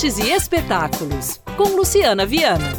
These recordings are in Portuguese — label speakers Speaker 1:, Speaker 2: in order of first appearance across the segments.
Speaker 1: artes e espetáculos, com Luciana Viana.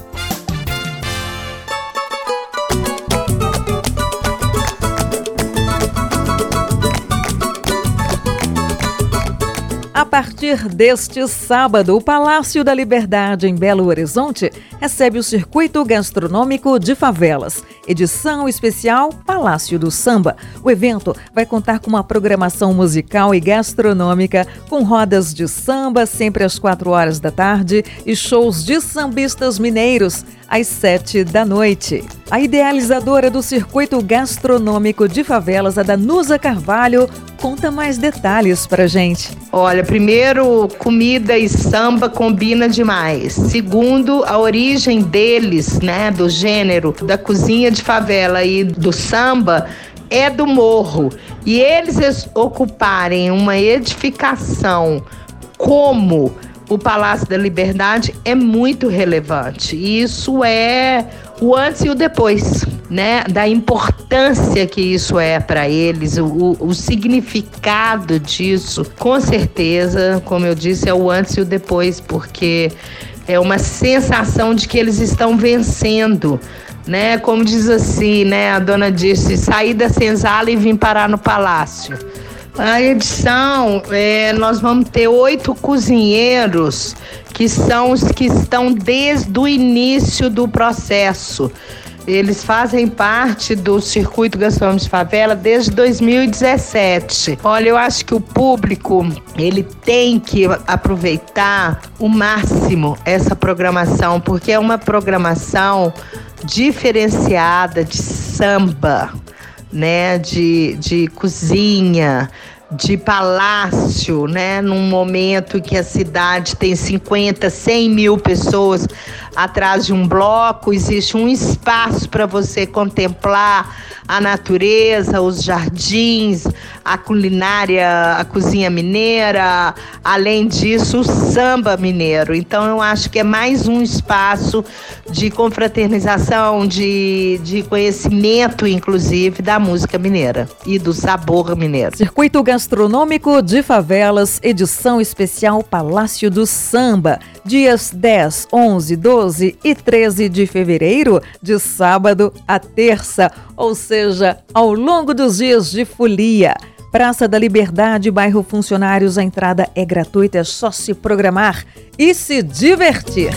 Speaker 2: A partir deste sábado, o Palácio da Liberdade em Belo Horizonte recebe o Circuito Gastronômico de Favelas, edição especial Palácio do Samba. O evento vai contar com uma programação musical e gastronômica, com rodas de samba sempre às quatro horas da tarde e shows de sambistas mineiros às sete da noite. A idealizadora do circuito gastronômico de favelas, a Danusa Carvalho, conta mais detalhes pra gente.
Speaker 3: Olha, primeiro, comida e samba combina demais. Segundo, a origem deles, né, do gênero da cozinha de favela e do samba é do morro. E eles ocuparem uma edificação como o Palácio da Liberdade é muito relevante. Isso é o antes e o depois, né? Da importância que isso é para eles, o, o, significado disso, com certeza, como eu disse, é o antes e o depois, porque é uma sensação de que eles estão vencendo. Né, como diz assim, né? A dona disse: sair da senzala e vim parar no palácio. A edição, é, nós vamos ter oito cozinheiros que são os que estão desde o início do processo. Eles fazem parte do Circuito Gastronômico de Favela desde 2017. Olha, eu acho que o público ele tem que aproveitar o máximo essa programação, porque é uma programação diferenciada de samba, né, de, de cozinha, de palácio, né? Num momento que a cidade tem 50, 100 mil pessoas atrás de um bloco, existe um espaço para você contemplar a natureza, os jardins, a culinária, a cozinha mineira, além disso, o samba mineiro. Então, eu acho que é mais um espaço de confraternização, de, de conhecimento, inclusive, da música mineira e do sabor mineiro.
Speaker 2: Circuito Gastronômico de Favelas, edição especial Palácio do Samba, dias 10, 11, 12 e 13 de fevereiro, de sábado a terça, ou seja, ao longo dos dias de folia. Praça da Liberdade, bairro Funcionários, a entrada é gratuita, é só se programar e se divertir.